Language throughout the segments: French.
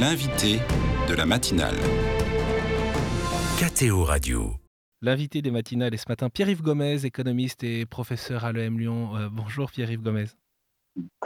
L'invité de la matinale. KTO Radio. L'invité des matinales est ce matin Pierre-Yves Gomez, économiste et professeur à l'EM Lyon. Euh, bonjour Pierre-Yves Gomez.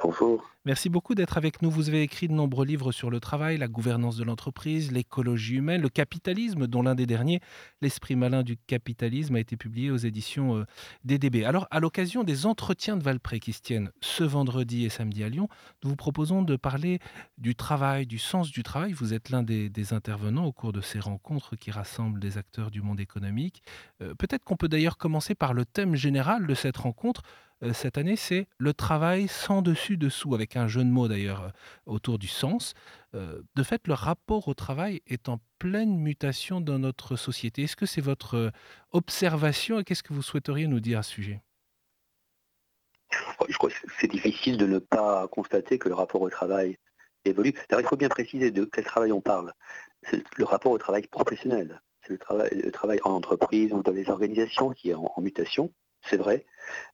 Bonjour. Merci beaucoup d'être avec nous. Vous avez écrit de nombreux livres sur le travail, la gouvernance de l'entreprise, l'écologie humaine, le capitalisme, dont l'un des derniers, L'esprit malin du capitalisme, a été publié aux éditions euh, DDB. Alors, à l'occasion des entretiens de Valpré qui se tiennent ce vendredi et samedi à Lyon, nous vous proposons de parler du travail, du sens du travail. Vous êtes l'un des, intervenants au cours de ces rencontres qui rassemblent des acteurs du monde économique. Euh, peut-être qu'on peut d'ailleurs commencer par le thème général de cette rencontre cette année, c'est le travail sans dessus-dessous, avec un jeu de mots d'ailleurs euh, autour du sens. Euh, de fait, le rapport au travail est en pleine mutation dans notre société. Est-ce que c'est votre observation et qu'est-ce que vous souhaiteriez nous dire à ce sujet? Je crois que c'est difficile de ne pas constater que le rapport au travail évolue. il faut bien préciser de quel travail on parle. C'est le rapport au travail professionnel. C'est le travail, en entreprise ou dans les organisations qui est en mutation c'est vrai.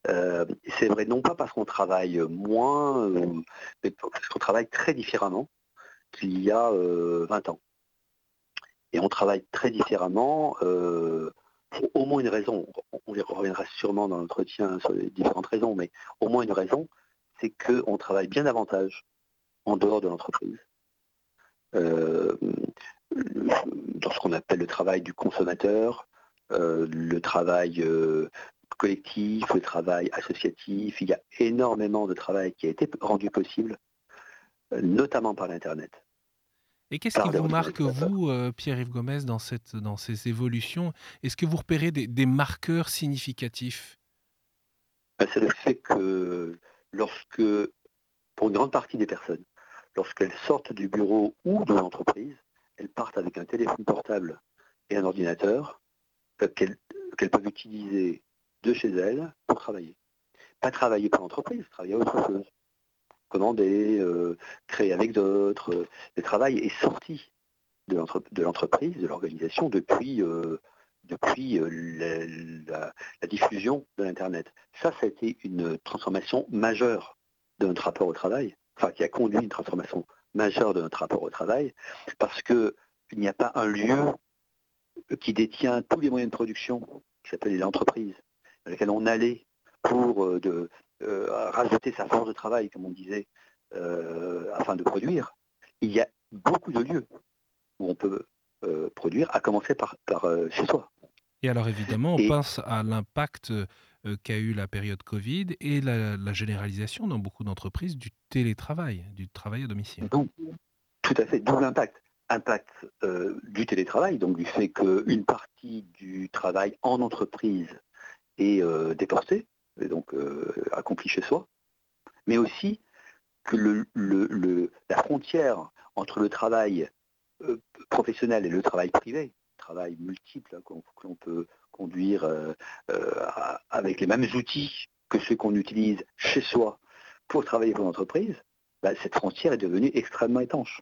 Euh, c'est vrai non pas parce qu'on travaille moins, euh, mais parce qu'on travaille très différemment qu'il y a 20 euh, ans. Et on travaille très différemment pour au moins une raison. On y reviendra sûrement dans l'entretien sur les différentes raisons, mais au moins une raison, c'est qu'on travaille bien davantage en dehors de l'entreprise. dans ce qu'on appelle le travail du consommateur, le travail collectif, le travail associatif. Il y a énormément de travail qui a été rendu possible, euh, notamment par l'Internet. Et qu'est-ce qui vous marque, vous, euh, Pierre-Yves Gomez, dans, cette, dans ces évolutions? Est-ce que vous repérez des, marqueurs significatifs? Ben, C'est le fait que lorsque, pour une grande partie des personnes, lorsqu'elles sortent du bureau ou de l'entreprise, elles partent avec un téléphone portable et un ordinateur euh, qu'elles peuvent utiliser de chez elle pour travailler. Pas travailler pour l'entreprise, travailler autre chose. Commander, euh, créer avec d'autres. Euh, le travail est sorti de l'entreprise, de l'organisation depuis, euh, depuis la, diffusion de l'Internet. Ça, ça a été une transformation majeure de notre rapport au travail, enfin qui a conduit une transformation majeure de notre rapport au travail, parce qu'il n'y a pas un lieu qui détient tous les moyens de production, qui s'appelle l'entreprise dans lesquels on allait pour euh, de, euh, rajouter sa force de travail, comme on disait, euh, afin de produire, il y a beaucoup de lieux où on peut produire, à commencer par, chez soi. Et alors évidemment, on pense à l'impact qu'a eu la période Covid et la, généralisation dans beaucoup d'entreprises du télétravail, du travail à domicile. tout à fait, d'où l'impact. Impact du télétravail, donc du fait qu'une partie du travail en entreprise et euh, déporté, et donc euh, accompli chez soi, mais aussi que la frontière entre le travail euh, professionnel et le travail privé, travail multiple hein, que l'on peut conduire avec les mêmes outils que ceux qu'on utilise chez soi pour travailler pour l'entreprise, bah, cette frontière est devenue extrêmement étanche.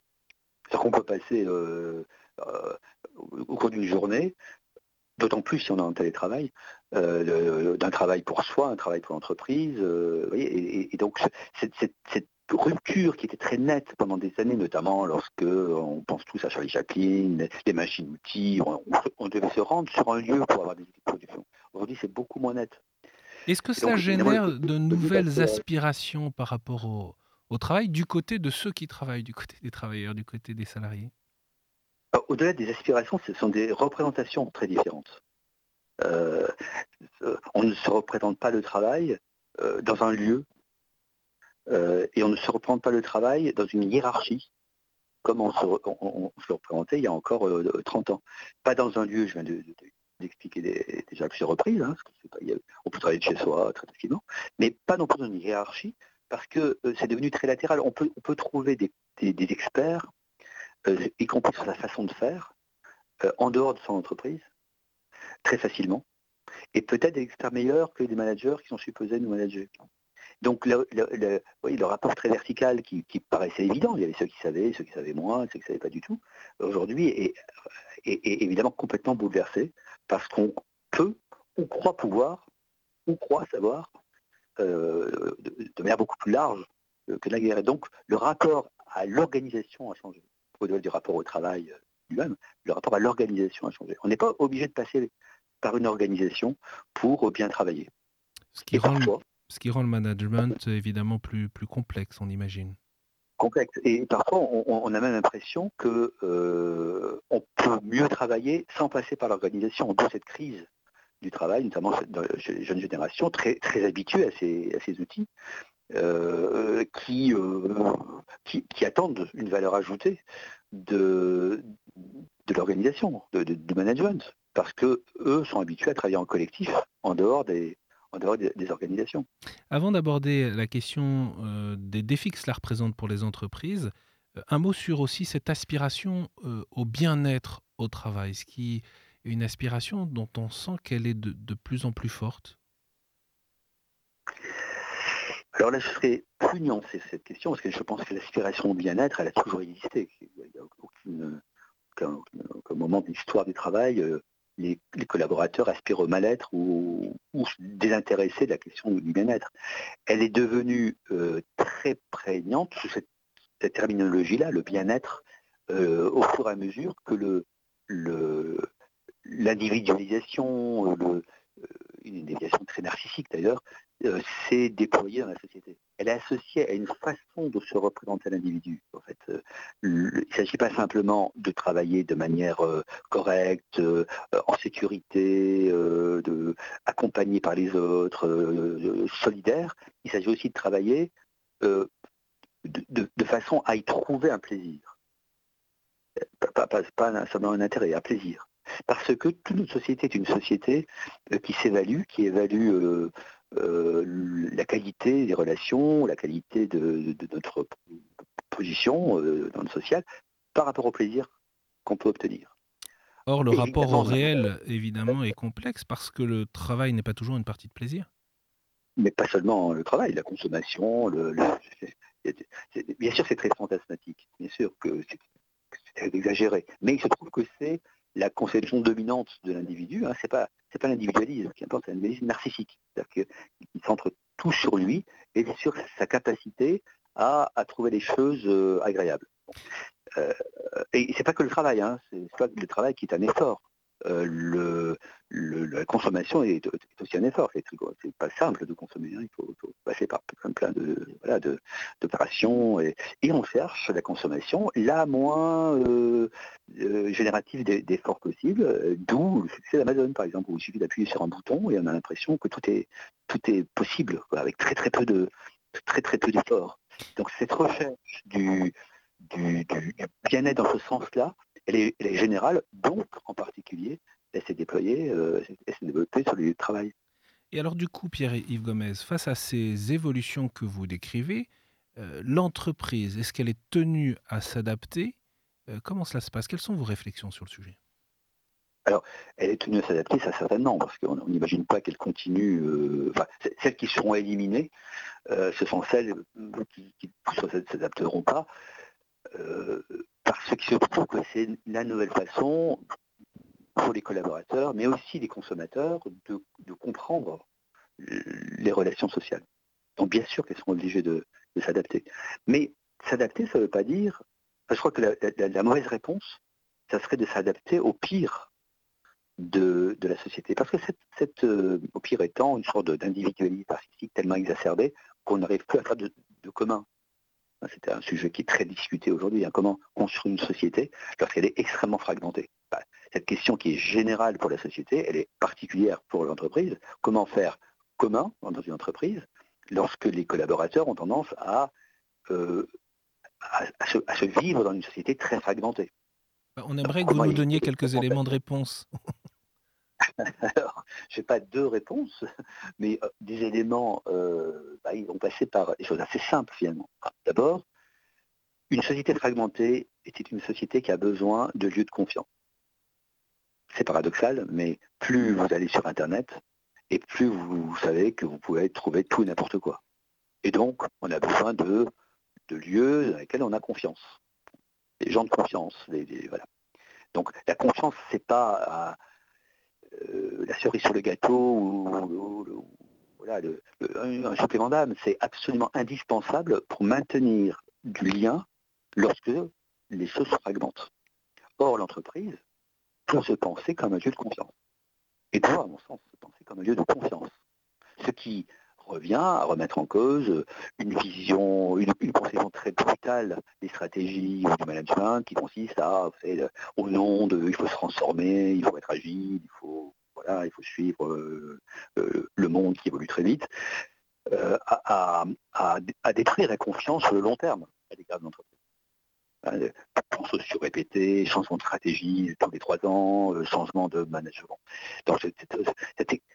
C'est-à-dire qu'on peut passer au cours d'une journée D'autant plus si on a un télétravail, euh, d'un travail pour soi, un travail pour l'entreprise. Euh, et, donc cette, rupture qui était très nette pendant des années, notamment lorsque on pense tous à Charlie Chaplin, les machines-outils, on, devait se rendre sur un lieu pour avoir des outils de production. Aujourd'hui, c'est beaucoup moins net. Est-ce que ça génère de nouvelles aspirations par rapport au, au travail du côté de ceux qui travaillent, du côté des travailleurs, du côté des salariés? Au-delà des aspirations, ce sont des représentations très différentes. Euh, on ne se représente pas le travail euh, dans un lieu euh, et on ne se représente pas le travail dans une hiérarchie comme on se, le représentait il y a encore 30 ans. Pas dans un lieu, je viens d'expliquer déjà plusieurs reprises, hein, on peut travailler de chez soi très facilement, mais pas non plus dans une hiérarchie, parce que c'est devenu très latéral. On peut, trouver des experts euh, y compris sur sa façon de faire, euh, en dehors de son entreprise, très facilement, et peut-être experts meilleurs que des managers qui sont supposés nous manager. Donc le, rapport très vertical qui, paraissait évident, il y avait ceux qui savaient, ceux qui savaient moins, ceux qui ne savaient pas du tout, aujourd'hui est, évidemment complètement bouleversé parce qu'on peut ou croit pouvoir ou croit savoir euh, de, manière beaucoup plus large que la guerre. Et donc le rapport à l'organisation a changé au-delà du rapport au travail lui-même, le rapport à l'organisation a changé. On n'est pas obligé de passer par une organisation pour bien travailler. Ce qui, rend, le, ce qui rend le management évidemment plus, plus complexe, on imagine. Complexe. Et parfois, on, a même l'impression que euh, on peut mieux travailler sans passer par l'organisation. D'où cette crise du travail, notamment dans la jeune génération, très, très habituée à ces, à ces outils, euh, qui, euh, qui, qui, attendent une valeur ajoutée de, de l'organisation, de, du management, parce que eux sont habitués à travailler en collectif en dehors des, en dehors des, organisations. Avant d'aborder la question euh, des défis que cela représente pour les entreprises, euh, un mot sur aussi cette aspiration euh, au bien-être au travail, ce qui est une aspiration dont on sent qu'elle est de, de, plus en plus forte. Alors là, je serais plus nuancé cette question, parce que je pense que l'aspiration au bien-être, elle a toujours existé. Il n'y a aucune, aucun, moment de l'histoire du travail les, collaborateurs aspirent au mal-être ou, désintéressés de la question du bien-être. Elle est devenue euh, très prégnante sous cette, terminologie-là, le bien-être, euh, au fur et à mesure que l'individualisation, le, une déviation très narcissique d'ailleurs, euh, s'est déployée dans la société. Elle est associée à une façon de se représenter l'individu. En fait, euh, il ne s'agit pas simplement de travailler de manière euh, correcte, en sécurité, de, accompagné par les autres, solidaire. Il s'agit aussi de travailler de, façon à y trouver un plaisir. Pas, pas, pas seulement un intérêt, un plaisir. Parce que toute notre société est une société euh, qui s'évalue, qui évalue euh, euh, la qualité des relations, la qualité de, notre position dans le social par rapport au plaisir qu'on peut obtenir. Or, le rapport au réel, évidemment, est complexe parce que le travail n'est pas toujours une partie de plaisir. Mais pas seulement le travail, la consommation, le, bien sûr c'est très fantasmatique, bien sûr que c'est exagéré, mais il se trouve que c'est la conception dominante de l'individu, hein, c'est pas l'individualisme qui importe, c'est l'individualisme narcissique, c'est-à-dire qu'il centre tout sur lui et sur sa capacité à, trouver des choses euh, agréables. Euh, et c'est pas que le travail, hein, c'est pas le travail qui est un effort. Euh, la consommation est, aussi un effort. C'est pas simple de consommer. Hein. Il faut, passer par plein, de voilà, d'opérations et, on cherche la consommation la moins euh, euh, générative d'efforts possibles. D'où le succès d'Amazon, par exemple, où il suffit d'appuyer sur un bouton et on a l'impression que tout est tout est possible avec très très peu de très très peu d'efforts. Donc cette recherche du bien-être dans ce sens-là, elle est, générale, donc en particulier, elle s'est déployée, euh, elle s'est développée sur le travail. Et alors du coup, Pierre-Yves Gomez, face à ces évolutions que vous décrivez, euh, l'entreprise, est-ce qu'elle est tenue à s'adapter? Euh, Comment cela se passe? Quelles sont vos réflexions sur le sujet? Alors, elle est tenue à s'adapter, ça certainement, parce qu'on n'imagine pas qu'elle continue. enfin, celles qui seront éliminées, ce sont celles qui ne s'adapteront pas parce qu'il se trouve que c'est la nouvelle façon pour les collaborateurs, mais aussi les consommateurs, de, comprendre les relations sociales. Donc bien sûr qu'elles sont obligées de, s'adapter. Mais s'adapter, ça ne veut pas dire... je crois que la, mauvaise réponse, ça serait de s'adapter au pire de, la société. Parce que cette, euh, au pire étant une sorte d'individualisme artistique tellement exacerbé qu'on n'arrive plus à faire de commun. C'était un sujet qui est très discuté aujourd'hui. Hein. Comment construire une société lorsqu'elle est extrêmement fragmentée? Bah, Cette question qui est générale pour la société, elle est particulière pour l'entreprise. Comment faire commun dans une entreprise lorsque les collaborateurs ont tendance à, euh, à, se, vivre dans une société très fragmentée? Bah, On aimerait que vous nous donniez quelques éléments de réponse. Alors, je n'ai pas deux réponses, mais euh, des éléments, euh, bah, vont passer par des choses assez simples finalement. D'abord, une société fragmentée était une société qui a besoin de lieux de confiance. C'est paradoxal, mais plus vous allez sur Internet, et plus vous savez que vous pouvez trouver tout et n'importe quoi. Et donc, on a besoin de, lieux dans lesquels on a confiance. Des gens de confiance. voilà. Donc la confiance, c'est pas la cerise sur le gâteau ou, un supplément d'âme. C'est absolument indispensable pour maintenir du lien lorsque les choses se fragmentent. Or, l'entreprise doit se penser comme un lieu de confiance. Et doit, à mon sens, se penser comme un lieu de confiance. Ce qui revient à remettre en cause une vision, une, conception très brutale des stratégies du management qui consiste à, au nom de, il faut se transformer, il faut être agile, il faut, il faut suivre euh, euh, le monde qui évolue très vite, euh, à, détruire la confiance sur le long terme à l'égard de l'entreprise sociaux répétés, changement de stratégie tous les trois ans, changement de management.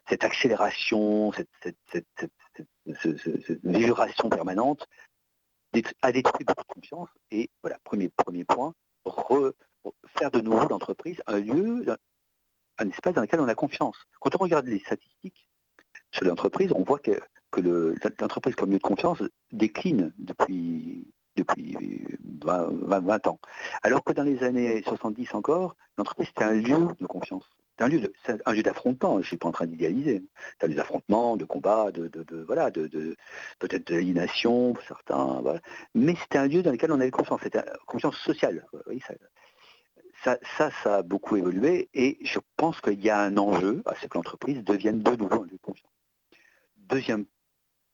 Cette, accélération, cette, vibration permanente a détruit beaucoup de confiance. Et voilà, premier, point, faire de nouveau l'entreprise un lieu, espace dans lequel on a confiance. Quand on regarde les statistiques sur l'entreprise, on voit que, l'entreprise comme lieu de confiance décline depuis depuis 20, ans. Alors que dans les années 70 encore, l'entreprise c'était un lieu de confiance. C'est un lieu, d'affrontement, je ne suis pas en train d'idéaliser. C'est un lieu d'affrontement, de combat, de, voilà, de, peut-être d'aliénation pour certains, Mais c'était un lieu dans lequel on avait confiance, c'était confiance sociale. Ça, ça, a beaucoup évolué et je pense qu'il y a un enjeu à ce que l'entreprise devienne de nouveau un lieu de confiance. Deuxième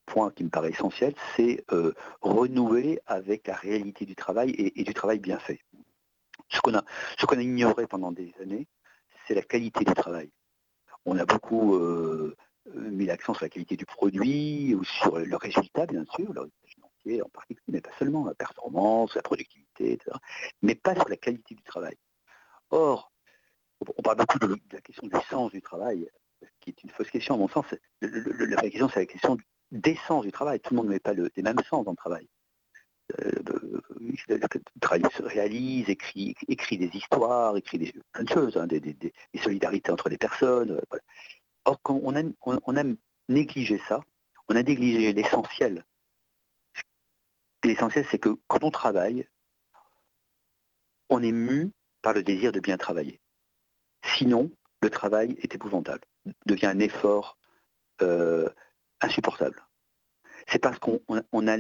point qui me paraît essentiel, c'est euh, renouer avec la réalité du travail et, du travail bien fait. Ce qu'on a, ignoré pendant des années, c'est la qualité du travail. On a beaucoup euh, mis l'accent sur la qualité du produit ou sur le résultat, bien sûr, le résultat financier en particulier, mais pas seulement la performance, la productivité, etc., mais pas sur la qualité du travail. Or, on parle beaucoup de, la question du sens du travail, qui est une fausse question à mon sens. la vraie question, c'est la question du d'essence du travail. Tout le monde ne met pas le, les mêmes sens dans le travail. Euh, le travail se réalise, écrit, des histoires, écrit des, plein de choses, hein, des, solidarités entre les personnes. Euh, Or, quand on on, a négligé ça, on a négligé l'essentiel. L'essentiel, c'est que quand on travaille, on est mu par le désir de bien travailler. Sinon, le travail est épouvantable, devient un effort euh, insupportable. C'est parce qu'on a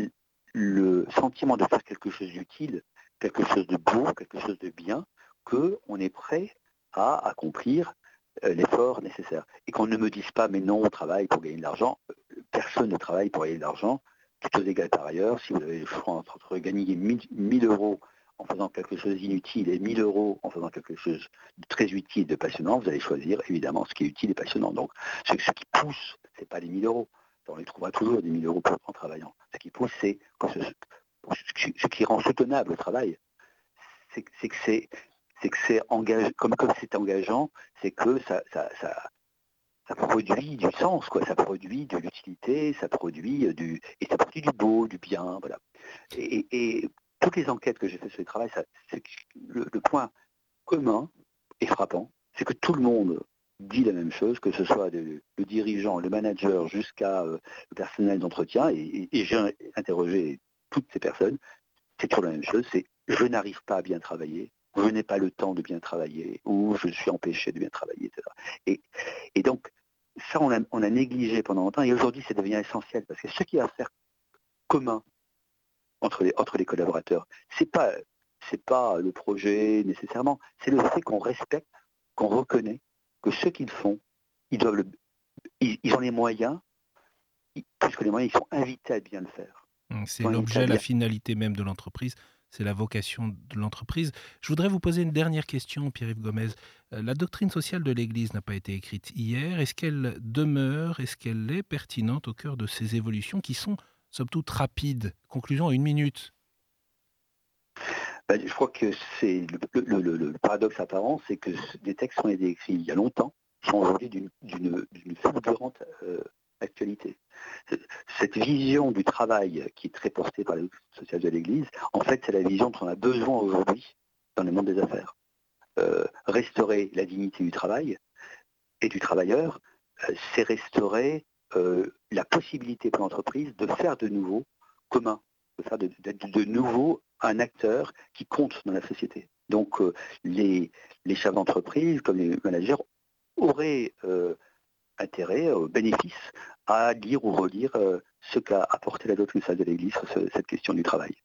le sentiment de faire quelque chose d'utile, quelque chose de beau, quelque chose de bien, qu'on est prêt à accomplir euh, l'effort nécessaire. Et qu'on ne me dise pas, mais non, on travaille pour gagner de l'argent. Personne ne travaille pour gagner de l'argent. Tout aux égal par ailleurs, si vous avez le choix entre gagner 1000 euros en faisant quelque chose d'inutile et 1000 euros en faisant quelque chose de très utile, de passionnant, vous allez choisir évidemment ce qui est utile et passionnant. Donc ce, ce qui pousse, ce n'est pas les 1000 euros, on les trouvera toujours des 1000 euros en travaillant. Ce qui pousse, c'est ce, qui rend soutenable le travail, c'est que c'est que c'est comme c'est engageant, c'est que ça, ça, produit du sens, quoi. Ça produit de l'utilité, ça produit du et ça produit du beau, du bien, voilà. Et, toutes les enquêtes que j'ai faites sur le travail, le, point commun et frappant, c'est que tout le monde dit la même chose, que ce soit le, dirigeant, le manager, jusqu'à euh, le personnel d'entretien, et, j'ai interrogé toutes ces personnes, c'est toujours la même chose, c'est je n'arrive pas à bien travailler, je n'ai pas le temps de bien travailler, ou je suis empêché de bien travailler, etc. Et, donc, ça, on a, négligé pendant longtemps, et aujourd'hui, ça devient essentiel, parce que ce qui va faire commun entre les, entre les collaborateurs, c'est pas c'est pas le projet nécessairement, c'est le fait qu'on respecte, qu'on reconnaît que ce qu'ils font, ils, doivent ils, ont les moyens, plus que les moyens, ils sont invités à bien le faire. Mmh, c'est l'objet, la finalité même de l'entreprise. C'est la vocation de l'entreprise. Je voudrais vous poser une dernière question, Pierre-Yves Gomez. Euh, la doctrine sociale de l'Église n'a pas été écrite hier. Est-ce qu'elle demeure, est-ce qu'elle est pertinente au cœur de ces évolutions qui sont, somme toute, rapides? Conclusion une minute. Ben, je crois que c'est le, paradoxe apparent, c'est que des textes ont été écrits il y a longtemps, sont aujourd'hui d'une fulgurante euh, actualité. Cette vision du travail qui est très portée par la sociale de l'Église, en fait, c'est la vision dont on a besoin aujourd'hui dans le monde des affaires. Euh, restaurer la dignité du travail et du travailleur, euh, c'est restaurer la possibilité pour l'entreprise de faire de nouveau commun, de faire de, nouveau un acteur qui compte dans la société. Donc euh, les, chefs d'entreprise, comme les managers, auraient euh, intérêt, euh, bénéfice, à lire ou relire ce qu'a apporté la doctrine de l'Église sur cette question du travail.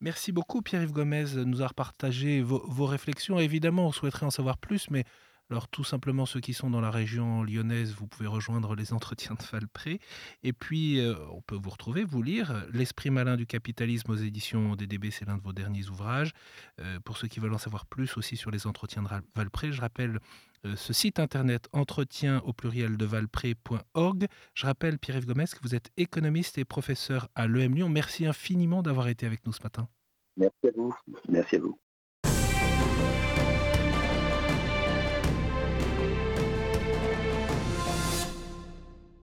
Merci beaucoup Pierre-Yves Gomez de nous avoir partagé vos, vos réflexions. Évidemment, on souhaiterait en savoir plus, mais alors tout simplement ceux qui sont dans la région lyonnaise, vous pouvez rejoindre les entretiens de Valpré. Et puis euh, on peut vous retrouver, vous lire L'esprit malin du capitalisme aux éditions DDB, c'est l'un de vos derniers ouvrages. Euh, pour ceux qui veulent en savoir plus aussi sur les entretiens de Valpré, je rappelle euh, ce site internet entretien au pluriel de valpré.org. Je rappelle Pierre-Yves Gomez que vous êtes économiste et professeur à l'EM Lyon. Merci infiniment d'avoir été avec nous ce matin. Merci à vous. Merci à vous.